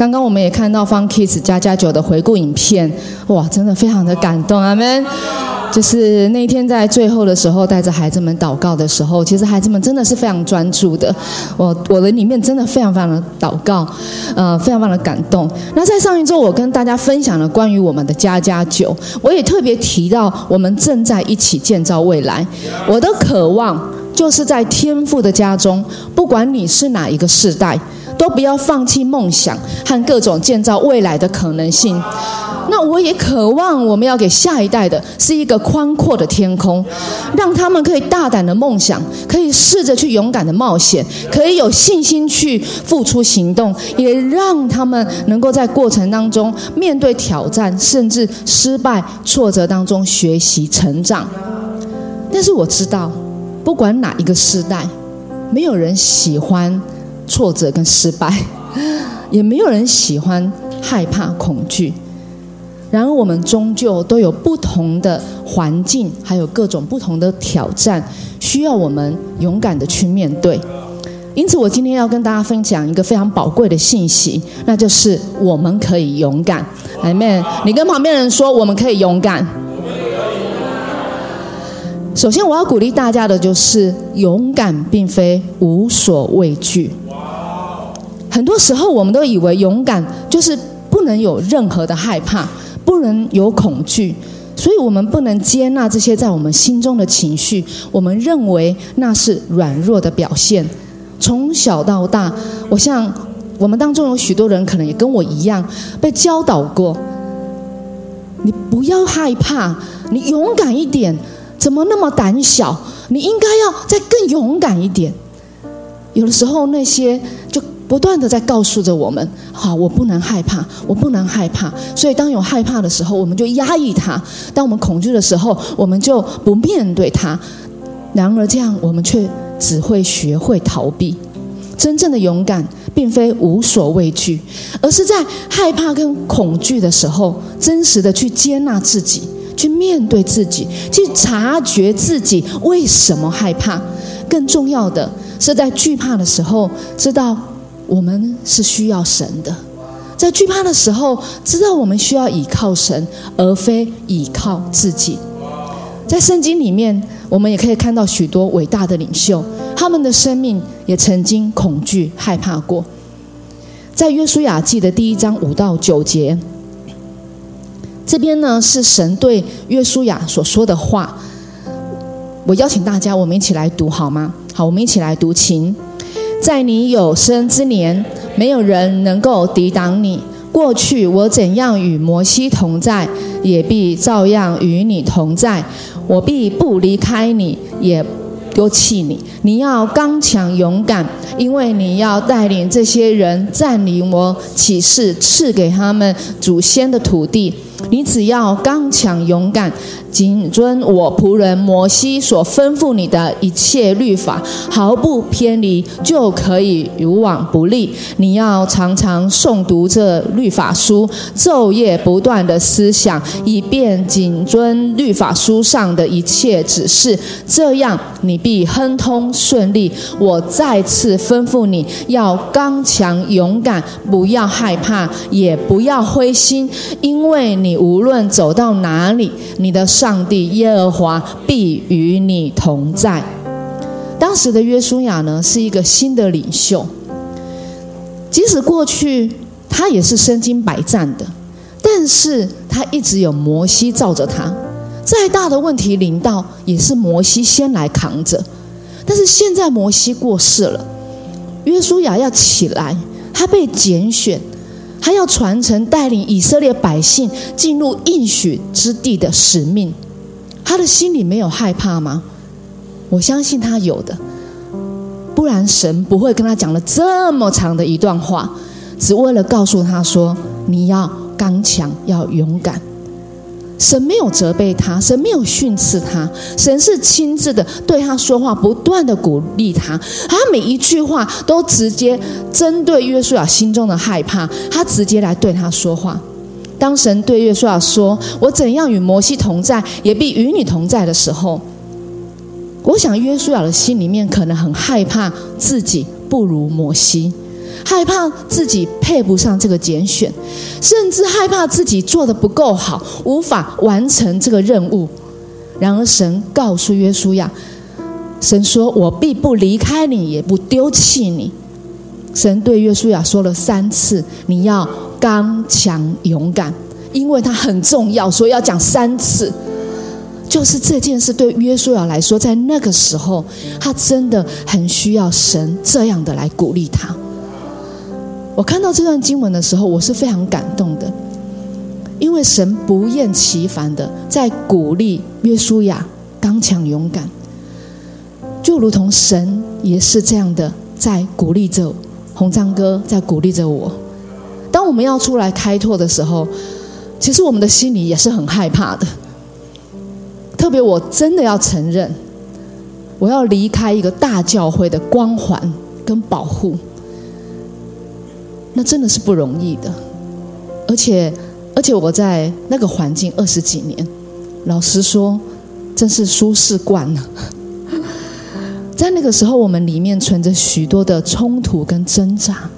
刚刚我们也看到方 Kids 加加九的回顾影片，哇，真的非常的感动，阿门。就是那天在最后的时候，带着孩子们祷告的时候，其实孩子们真的是非常专注的。我我的里面真的非常非常的祷告，呃，非常非常的感动。那在上一周，我跟大家分享了关于我们的家家酒，我也特别提到我们正在一起建造未来。我的渴望就是在天父的家中，不管你是哪一个世代，都不要放弃梦想和各种建造未来的可能性。那我也渴望，我们要给下一代的是一个宽阔的天空，让他们可以大胆的梦想，可以试着去勇敢的冒险，可以有信心去付出行动，也让他们能够在过程当中面对挑战，甚至失败、挫折当中学习成长。但是我知道，不管哪一个时代，没有人喜欢挫折跟失败，也没有人喜欢害怕、恐惧。然而，我们终究都有不同的环境，还有各种不同的挑战，需要我们勇敢的去面对。因此，我今天要跟大家分享一个非常宝贵的信息，那就是我们可以勇敢。Amen。你跟旁边人说，我们可以勇敢。首先，我要鼓励大家的就是，勇敢并非无所畏惧。很多时候，我们都以为勇敢就是不能有任何的害怕。不能有恐惧，所以我们不能接纳这些在我们心中的情绪。我们认为那是软弱的表现。从小到大，我像我们当中有许多人可能也跟我一样被教导过：你不要害怕，你勇敢一点。怎么那么胆小？你应该要再更勇敢一点。有的时候那些就。不断的在告诉着我们：好，我不能害怕，我不能害怕。所以，当有害怕的时候，我们就压抑它；当我们恐惧的时候，我们就不面对它。然而，这样我们却只会学会逃避。真正的勇敢，并非无所畏惧，而是在害怕跟恐惧的时候，真实的去接纳自己，去面对自己，去察觉自己为什么害怕。更重要的是，在惧怕的时候，知道。我们是需要神的，在惧怕的时候，知道我们需要倚靠神，而非倚靠自己。在圣经里面，我们也可以看到许多伟大的领袖，他们的生命也曾经恐惧、害怕过。在约书亚记的第一章五到九节，这边呢是神对约书亚所说的话。我邀请大家，我们一起来读好吗？好，我们一起来读，请。在你有生之年，没有人能够抵挡你。过去我怎样与摩西同在，也必照样与你同在。我必不离开你，也丢弃你。你要刚强勇敢，因为你要带领这些人占领我启示赐给他们祖先的土地。你只要刚强勇敢。谨遵我仆人摩西所吩咐你的一切律法，毫不偏离，就可以如往不利。你要常常诵读这律法书，昼夜不断的思想，以便谨遵律法书上的一切指示，这样你必亨通顺利。我再次吩咐你要刚强勇敢，不要害怕，也不要灰心，因为你无论走到哪里，你的。上帝耶和华必与你同在。当时的约书亚呢，是一个新的领袖。即使过去他也是身经百战的，但是他一直有摩西罩着他。再大的问题临到，也是摩西先来扛着。但是现在摩西过世了，约书亚要起来，他被拣选。他要传承带领以色列百姓进入应许之地的使命，他的心里没有害怕吗？我相信他有的，不然神不会跟他讲了这么长的一段话，只为了告诉他说：你要刚强，要勇敢。神没有责备他，神没有训斥他，神是亲自的对他说话，不断的鼓励他。他每一句话都直接针对约书亚心中的害怕，他直接来对他说话。当神对约书亚说：“我怎样与摩西同在，也必与你同在”的时候，我想约书亚的心里面可能很害怕自己不如摩西，害怕自己配不上这个拣选，甚至害怕自己做的不够好，无法完成这个任务。然而，神告诉约书亚：“神说，我必不离开你，也不丢弃你。”神对约书亚说了三次：“你要刚强勇敢。”因为它很重要，所以要讲三次。就是这件事对约书亚来说，在那个时候，他真的很需要神这样的来鼓励他。我看到这段经文的时候，我是非常感动的，因为神不厌其烦的在鼓励约书亚刚强勇敢，就如同神也是这样的在鼓励着红章哥，在鼓励着我。当我们要出来开拓的时候，其实我们的心里也是很害怕的。特别，我真的要承认，我要离开一个大教会的光环跟保护，那真的是不容易的。而且，而且我在那个环境二十几年，老实说，真是舒适惯了。在那个时候，我们里面存着许多的冲突跟挣扎，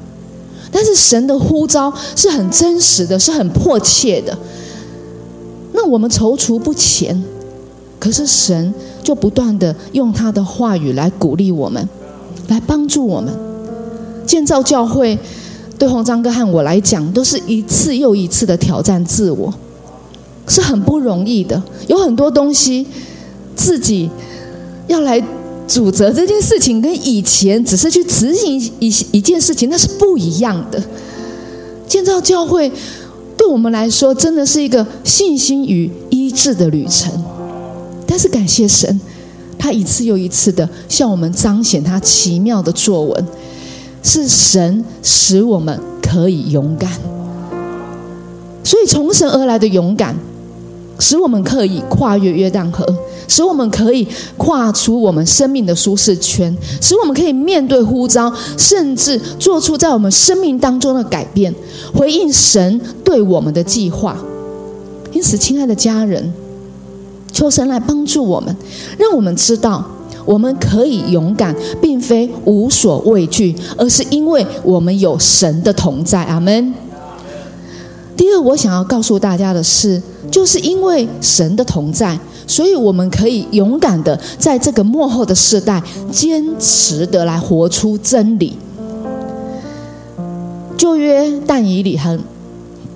但是神的呼召是很真实的，是很迫切的。那我们踌躇不前。可是神就不断的用他的话语来鼓励我们，来帮助我们建造教会。对洪章哥和我来讲，都是一次又一次的挑战自我，是很不容易的。有很多东西自己要来主责这件事情，跟以前只是去执行一一件事情，那是不一样的。建造教会对我们来说，真的是一个信心与医治的旅程。但是感谢神，他一次又一次的向我们彰显他奇妙的作文，是神使我们可以勇敢。所以从神而来的勇敢，使我们可以跨越约旦河，使我们可以跨出我们生命的舒适圈，使我们可以面对呼召，甚至做出在我们生命当中的改变，回应神对我们的计划。因此，亲爱的家人。求神来帮助我们，让我们知道我们可以勇敢，并非无所畏惧，而是因为我们有神的同在。阿门。第二，我想要告诉大家的是，就是因为神的同在，所以我们可以勇敢的在这个幕后的时代，坚持的来活出真理。旧约但以理和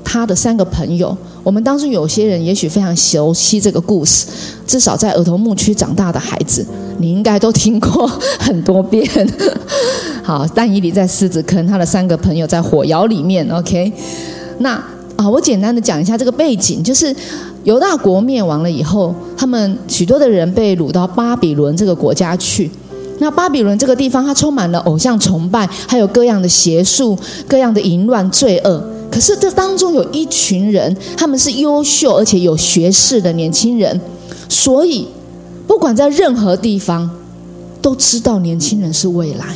他的三个朋友。我们当中有些人也许非常熟悉这个故事，至少在儿童牧区长大的孩子，你应该都听过很多遍。好，但以理在狮子坑，他的三个朋友在火窑里面。OK，那啊，我简单的讲一下这个背景，就是犹大国灭亡了以后，他们许多的人被掳到巴比伦这个国家去。那巴比伦这个地方，它充满了偶像崇拜，还有各样的邪术、各样的淫乱、罪恶。可是这当中有一群人，他们是优秀而且有学识的年轻人，所以不管在任何地方，都知道年轻人是未来。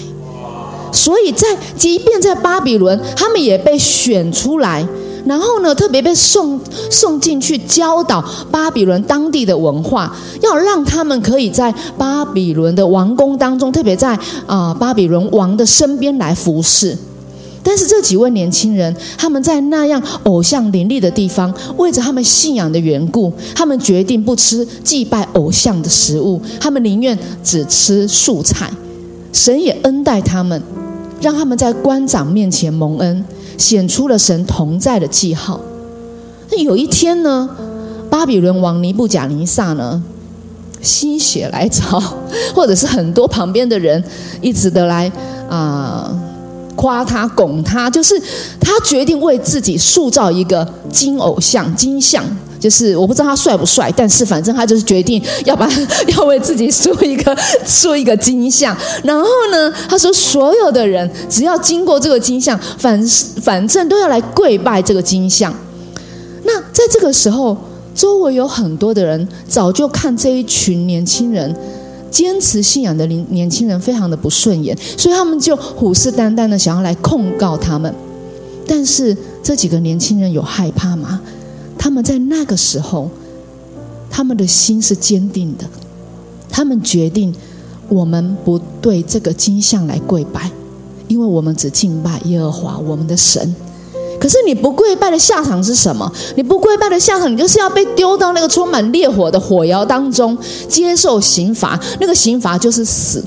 所以在即便在巴比伦，他们也被选出来，然后呢，特别被送送进去教导巴比伦当地的文化，要让他们可以在巴比伦的王宫当中，特别在啊巴比伦王的身边来服侍。但是这几位年轻人，他们在那样偶像林立的地方，为着他们信仰的缘故，他们决定不吃祭拜偶像的食物，他们宁愿只吃素菜。神也恩待他们，让他们在官长面前蒙恩，显出了神同在的记号。那有一天呢，巴比伦王尼布甲尼撒呢，心血来潮，或者是很多旁边的人一直的来啊。夸他拱他，就是他决定为自己塑造一个金偶像、金像。就是我不知道他帅不帅，但是反正他就是决定要把要为自己塑一个塑一个金像。然后呢，他说所有的人只要经过这个金像，反反正都要来跪拜这个金像。那在这个时候，周围有很多的人早就看这一群年轻人。坚持信仰的年年轻人非常的不顺眼，所以他们就虎视眈眈的想要来控告他们。但是这几个年轻人有害怕吗？他们在那个时候，他们的心是坚定的。他们决定，我们不对这个金像来跪拜，因为我们只敬拜耶和华我们的神。可是你不跪拜的下场是什么？你不跪拜的下场，你就是要被丢到那个充满烈火的火窑当中，接受刑罚。那个刑罚就是死。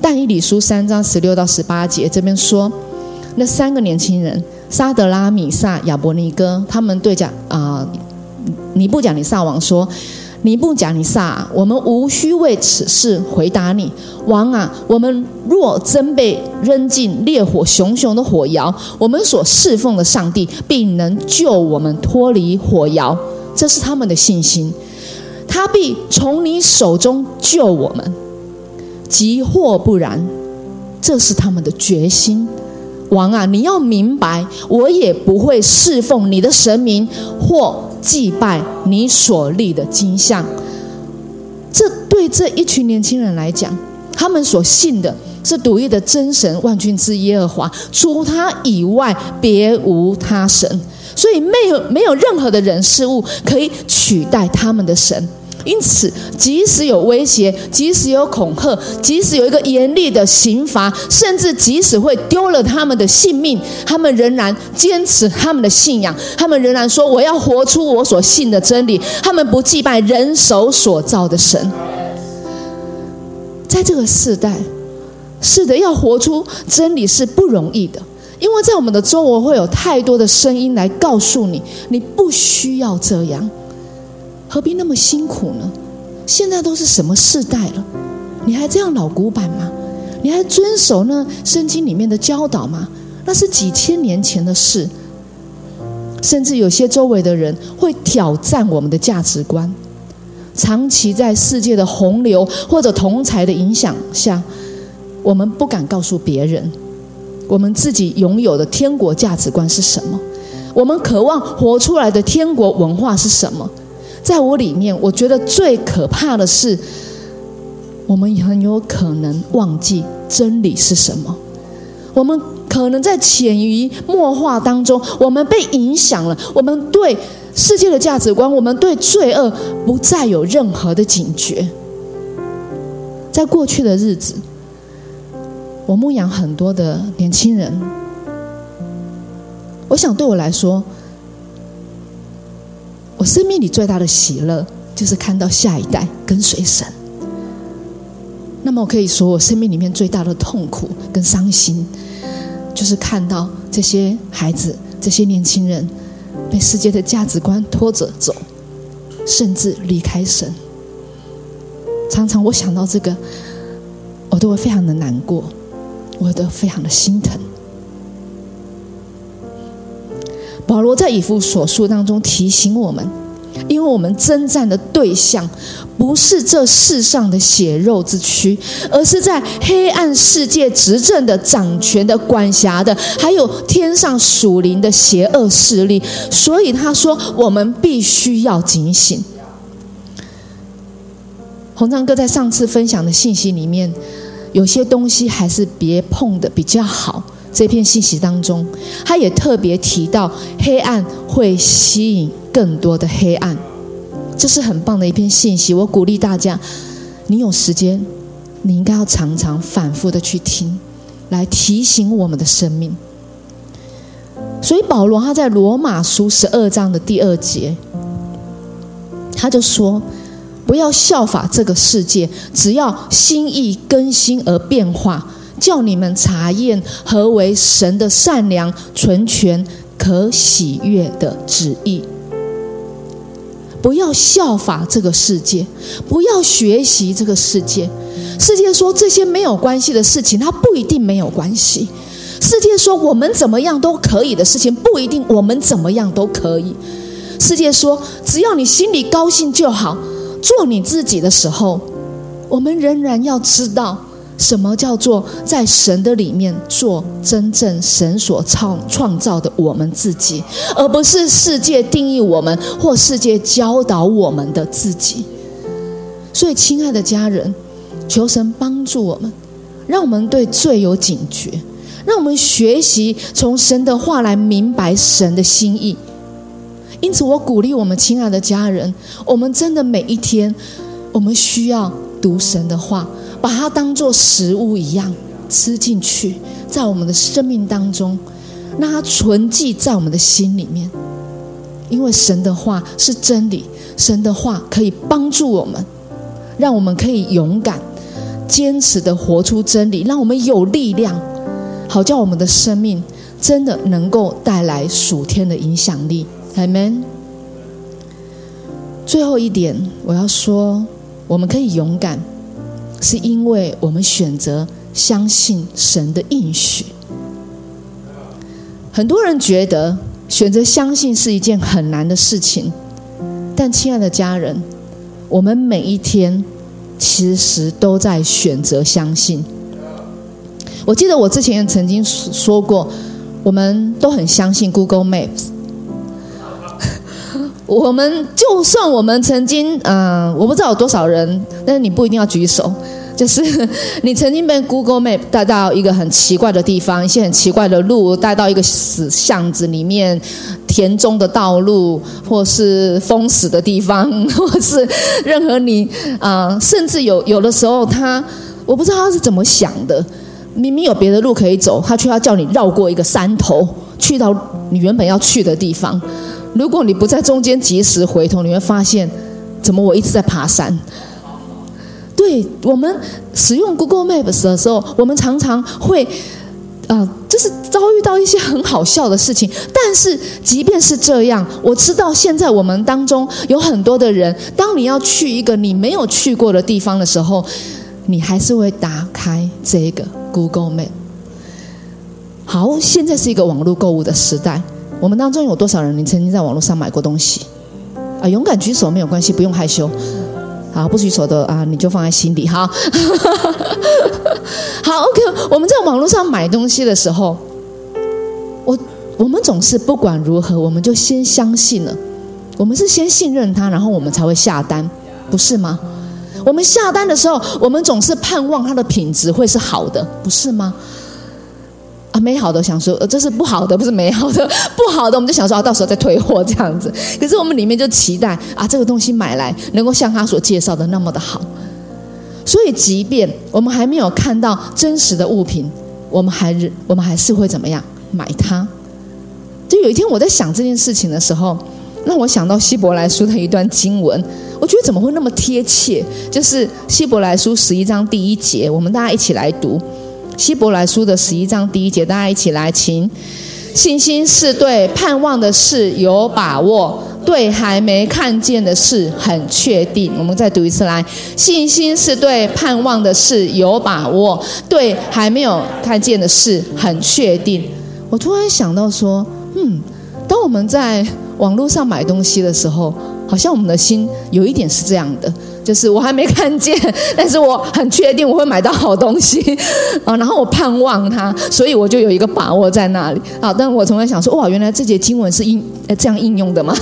但以理书三章十六到十八节这边说，那三个年轻人沙德拉米萨亚伯尼哥，他们对讲啊，尼布讲尼撒王说。你不讲你撒，我们无需为此事回答你，王啊！我们若真被扔进烈火熊熊的火窑，我们所侍奉的上帝必能救我们脱离火窑。这是他们的信心，他必从你手中救我们。即或不然，这是他们的决心。王啊，你要明白，我也不会侍奉你的神明或。祭拜你所立的金像，这对这一群年轻人来讲，他们所信的是独一的真神万军之耶和华，除他以外别无他神，所以没有没有任何的人事物可以取代他们的神。因此，即使有威胁，即使有恐吓，即使有一个严厉的刑罚，甚至即使会丢了他们的性命，他们仍然坚持他们的信仰。他们仍然说：“我要活出我所信的真理。”他们不祭拜人手所造的神。在这个时代，是的，要活出真理是不容易的，因为在我们的周围会有太多的声音来告诉你，你不需要这样。何必那么辛苦呢？现在都是什么世代了，你还这样老古板吗？你还遵守那圣经里面的教导吗？那是几千年前的事。甚至有些周围的人会挑战我们的价值观。长期在世界的洪流或者同才的影响下，我们不敢告诉别人，我们自己拥有的天国价值观是什么？我们渴望活出来的天国文化是什么？在我里面，我觉得最可怕的是，我们很有可能忘记真理是什么。我们可能在潜移默化当中，我们被影响了。我们对世界的价值观，我们对罪恶不再有任何的警觉。在过去的日子，我牧养很多的年轻人，我想对我来说。我生命里最大的喜乐，就是看到下一代跟随神。那么，我可以说，我生命里面最大的痛苦跟伤心，就是看到这些孩子、这些年轻人被世界的价值观拖着走，甚至离开神。常常我想到这个，我都会非常的难过，我都非常的心疼。保罗在以弗所书当中提醒我们，因为我们征战的对象不是这世上的血肉之躯，而是在黑暗世界执政的、掌权的、管辖的，还有天上属灵的邪恶势力。所以他说，我们必须要警醒。红章哥在上次分享的信息里面，有些东西还是别碰的比较好。这篇信息当中，他也特别提到，黑暗会吸引更多的黑暗，这是很棒的一篇信息。我鼓励大家，你有时间，你应该要常常反复的去听，来提醒我们的生命。所以保罗他在罗马书十二章的第二节，他就说：不要效法这个世界，只要心意更新而变化。叫你们查验何为神的善良、纯全、可喜悦的旨意。不要效法这个世界，不要学习这个世界。世界说这些没有关系的事情，它不一定没有关系。世界说我们怎么样都可以的事情，不一定我们怎么样都可以。世界说只要你心里高兴就好，做你自己的时候，我们仍然要知道。什么叫做在神的里面做真正神所创创造的我们自己，而不是世界定义我们或世界教导我们的自己？所以，亲爱的家人，求神帮助我们，让我们对罪有警觉，让我们学习从神的话来明白神的心意。因此，我鼓励我们亲爱的家人，我们真的每一天，我们需要读神的话。把它当做食物一样，吃进去，在我们的生命当中，让它存记在我们的心里面。因为神的话是真理，神的话可以帮助我们，让我们可以勇敢、坚持的活出真理，让我们有力量，好叫我们的生命真的能够带来属天的影响力。Amen。最后一点，我要说，我们可以勇敢，是因为我们选择相信神的应许。很多人觉得选择相信是一件很难的事情，但亲爱的家人，我们每一天其实都在选择相信。我记得我之前曾经说过，我们都很相信 Google Maps。我们就算我们曾经，嗯，我不知道有多少人，但是你不一定要举手。就是 你曾经被 Google Map 带到一个很奇怪的地方，一些很奇怪的路，带到一个死巷子里面，田中的道路，或是封死的地方，或是任何你啊，甚至有有的时候他，我不知道他是怎么想的，明明有别的路可以走，他却要叫你绕过一个山头，去到你原本要去的地方。如果你不在中间及时回头，你会发现，怎么我一直在爬山？对我们使用 Google Maps 的时候，我们常常会，啊，就是遭遇到一些很好笑的事情。但是即便是这样，我知道现在我们当中有很多的人，当你要去一个你没有去过的地方的时候，你还是会打开这个 Google Map。好，现在是一个网络购物的时代。我们当中有多少人？你曾经在网络上买过东西？啊，勇敢举手没有关系，不用害羞。好，不举手的啊，你就放在心里哈。好，OK。我们在网络上买东西的时候，我我们总是不管如何，我们就先相信了。我们是先信任他，然后我们才会下单，不是吗？我们下单的时候，我们总是盼望它的品质会是好的，不是吗？美好的想说，呃，这是不好的，不是美好的，不好的，我们就想说，啊，到时候再退货这样子。可是我们里面就期待啊，这个东西买来能够像他所介绍的那么的好。所以，即便我们还没有看到真实的物品，我们还是我们还是会怎么样买它？就有一天我在想这件事情的时候，让我想到希伯来书的一段经文，我觉得怎么会那么贴切？就是希伯来书十一章第一节，我们大家一起来读。希伯来书的十一章第一节，大家一起来，请。信心是对盼望的事有把握，对还没看见的事很确定。我们再读一次来，信心是对盼望的事有把握，对还没有看见的事很确定。我突然想到说，嗯，当我们在网络上买东西的时候，好像我们的心有一点是这样的。就是我还没看见，但是我很确定我会买到好东西啊，然后我盼望它，所以我就有一个把握在那里啊。但我从来想说，哇，原来这节经文是应这样应用的吗？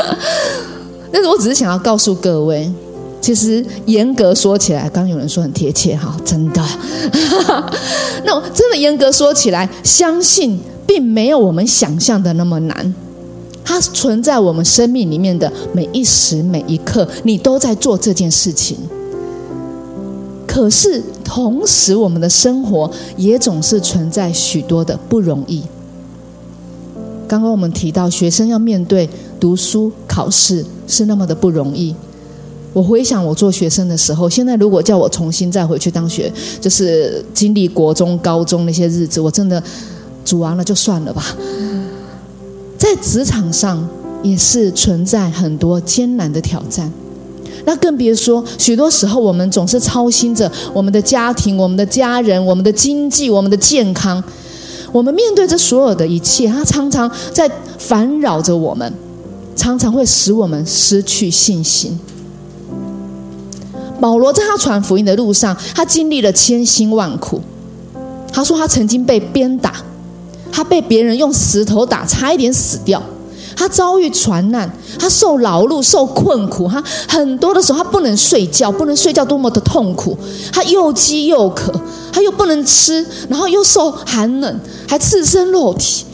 但是我只是想要告诉各位，其实严格说起来，刚刚有人说很贴切哈，真的。那真的严格说起来，相信并没有我们想象的那么难。它存在我们生命里面的每一时每一刻，你都在做这件事情。可是同时，我们的生活也总是存在许多的不容易。刚刚我们提到，学生要面对读书考试是那么的不容易。我回想我做学生的时候，现在如果叫我重新再回去当学，就是经历国中、高中那些日子，我真的煮完了就算了吧。职场上也是存在很多艰难的挑战，那更别说许多时候我们总是操心着我们的家庭、我们的家人、我们的经济、我们的健康。我们面对这所有的一切，它常常在烦扰着我们，常常会使我们失去信心。保罗在他传福音的路上，他经历了千辛万苦。他说他曾经被鞭打。他被别人用石头打，差一点死掉。他遭遇船难，他受劳碌、受困苦。他很多的时候，他不能睡觉，不能睡觉，多么的痛苦！他又饥又渴，他又不能吃，然后又受寒冷，还赤身裸体。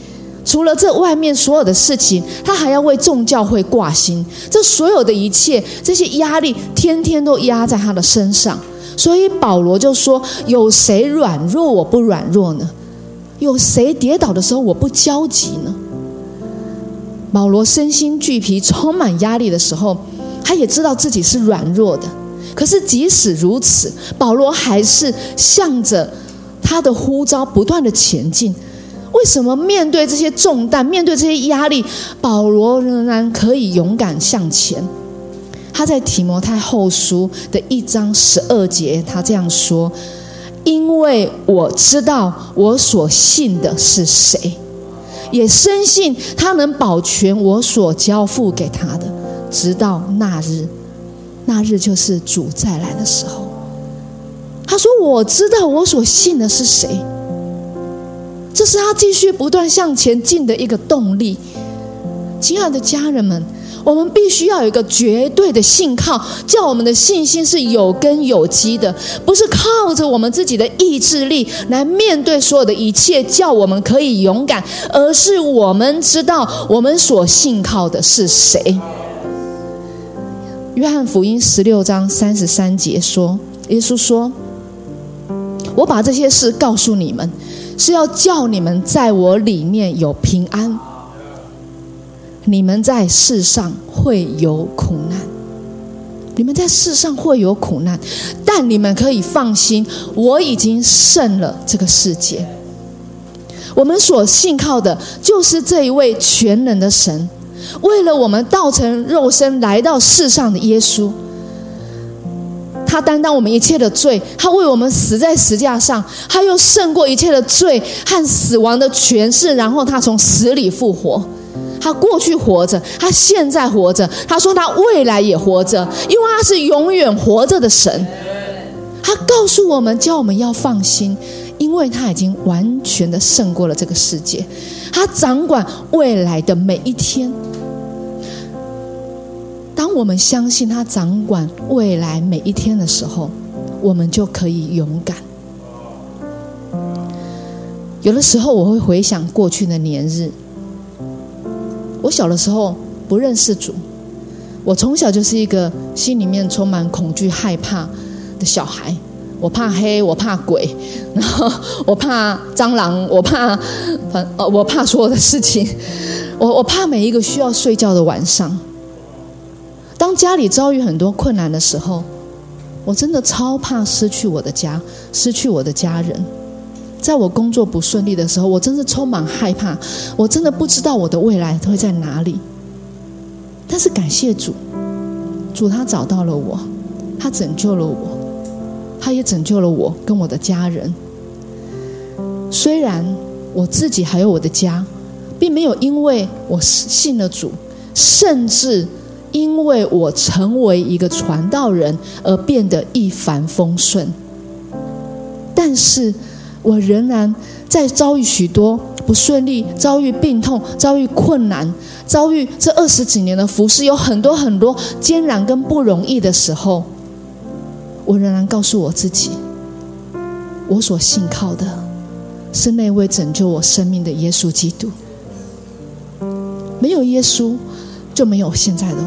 除了这外面所有的事情，他还要为众教会挂心。这所有的一切，这些压力，天天都压在他的身上。所以保罗就说：“有谁软弱我不软弱呢？有谁跌倒的时候我不焦急呢？”保罗身心俱疲、充满压力的时候，他也知道自己是软弱的。可是即使如此，保罗还是向着他的呼召不断的前进。为什么面对这些重担、面对这些压力，保罗仍然可以勇敢向前？他在提摩太后书的一章十二节，他这样说：“因为我知道我所信的是谁，也深信他能保全我所交付给他的，直到那日。那日就是主再来的时候。”他说：“我知道我所信的是谁。”这是他继续不断向前进的一个动力。亲爱的家人们，我们必须要有一个绝对的信靠，叫我们的信心是有根有基的，不是靠着我们自己的意志力来面对所有的一切，叫我们可以勇敢，而是我们知道我们所信靠的是谁。约翰福音十六章三十三节说：“耶稣说，我把这些事告诉你们。”是要叫你们在我里面有平安。你们在世上会有苦难，你们在世上会有苦难，但你们可以放心，我已经胜了这个世界。我们所信靠的就是这一位全能的神，为了我们道成肉身来到世上的耶稣。他担当我们一切的罪，他为我们死在石架上，他又胜过一切的罪和死亡的权势，然后他从死里复活。他过去活着，他现在活着，他说他未来也活着，因为他是永远活着的神。他告诉我们，叫我们要放心，因为他已经完全的胜过了这个世界，他掌管未来的每一天。当我们相信他掌管未来每一天的时候，我们就可以勇敢。有的时候我会回想过去的年日，我小的时候不认识主，我从小就是一个心里面充满恐惧、害怕的小孩。我怕黑，我怕鬼，然后我怕蟑螂，我怕反呃，我怕所有的事情，我我怕每一个需要睡觉的晚上。当家里遭遇很多困难的时候，我真的超怕失去我的家，失去我的家人。在我工作不顺利的时候，我真是充满害怕，我真的不知道我的未来会在哪里。但是感谢主，主他找到了我，他拯救了我，他也拯救了我跟我的家人。虽然我自己还有我的家，并没有因为我信了主，甚至。因为我成为一个传道人而变得一帆风顺，但是我仍然在遭遇许多不顺利、遭遇病痛、遭遇困难、遭遇这二十几年的服侍有很多很多艰难跟不容易的时候，我仍然告诉我自己，我所信靠的是那位拯救我生命的耶稣基督。没有耶稣。就没有现在的我。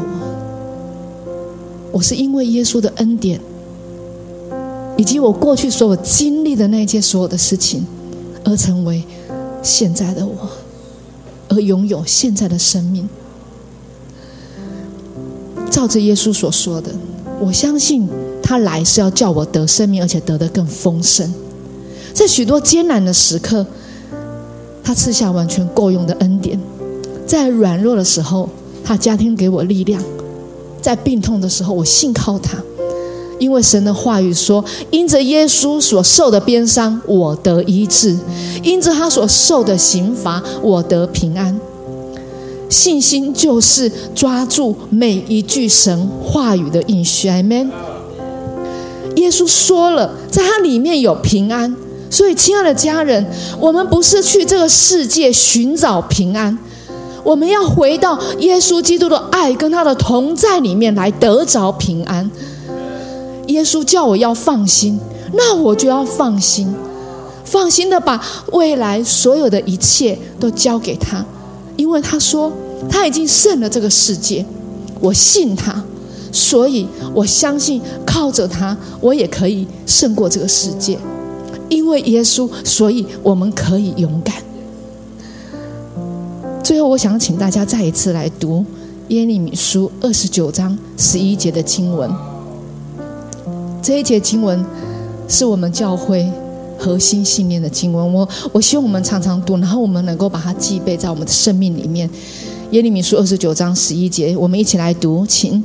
我是因为耶稣的恩典，以及我过去所有经历的那些所有的事情，而成为现在的我，而拥有现在的生命。照着耶稣所说的，我相信他来是要叫我得生命，而且得的更丰盛。在许多艰难的时刻，他赐下完全够用的恩典，在软弱的时候。他家庭给我力量，在病痛的时候，我信靠他，因为神的话语说：“因着耶稣所受的鞭伤，我得医治；因着他所受的刑罚，我得平安。”信心就是抓住每一句神话语的应许。阿门。耶稣说了，在他里面有平安，所以，亲爱的家人，我们不是去这个世界寻找平安。我们要回到耶稣基督的爱跟他的同在里面来得着平安。耶稣叫我要放心，那我就要放心，放心的把未来所有的一切都交给他，因为他说他已经胜了这个世界，我信他，所以我相信靠着他，我也可以胜过这个世界。因为耶稣，所以我们可以勇敢。最后，我想请大家再一次来读耶利米书二十九章十一节的经文。这一节经文是我们教会核心信念的经文。我我希望我们常常读，然后我们能够把它记背在我们的生命里面。耶利米书二十九章十一节，我们一起来读，请。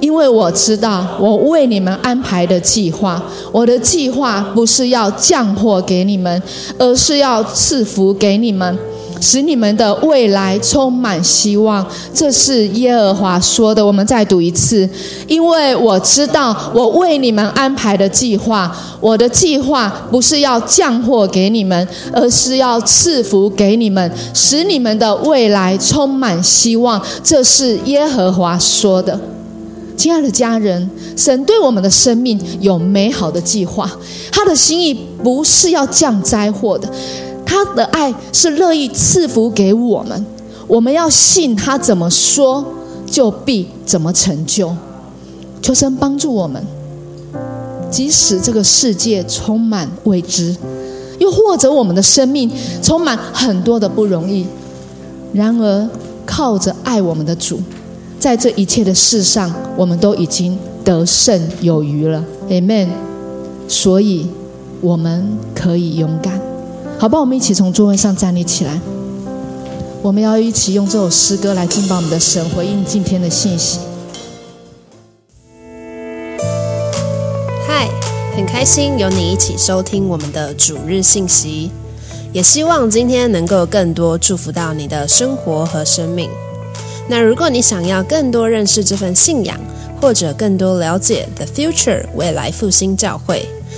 因为我知道我为你们安排的计划，我的计划不是要降祸给你们，而是要赐福给你们。使你们的未来充满希望，这是耶和华说的。我们再读一次，因为我知道我为你们安排的计划，我的计划不是要降祸给你们，而是要赐福给你们，使你们的未来充满希望。这是耶和华说的。亲爱的家人，神对我们的生命有美好的计划，他的心意不是要降灾祸的。他的爱是乐意赐福给我们，我们要信他怎么说，就必怎么成就。求神帮助我们，即使这个世界充满未知，又或者我们的生命充满很多的不容易，然而靠着爱我们的主，在这一切的事上，我们都已经得胜有余了。Amen。所以，我们可以勇敢。好吧，我们一起从座位上站立起来。我们要一起用这首诗歌来敬拜我们的神，回应今天的信息。嗨，很开心有你一起收听我们的主日信息，也希望今天能够更多祝福到你的生活和生命。那如果你想要更多认识这份信仰，或者更多了解 The Future 未来复兴教会。